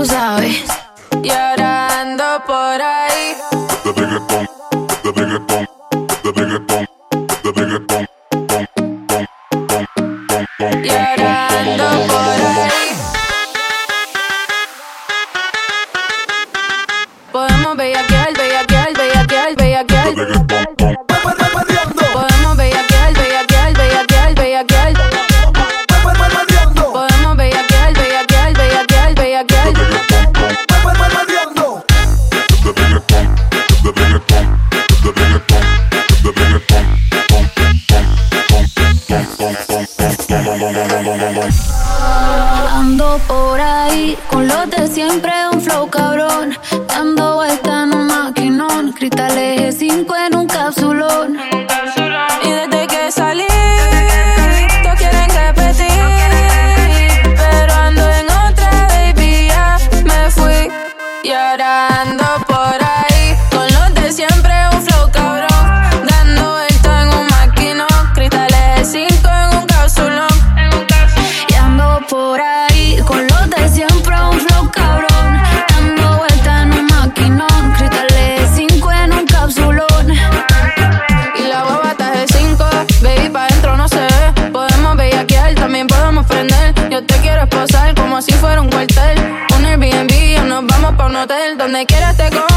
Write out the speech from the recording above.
tú sabes. Llorando por ahí. De de de de. Llorando por ahí. Podemos ver aquí. por ahí con los de siempre, un flow cabrón. Dando vuelta en un maquinón, cristales 5 donde quieras te cojo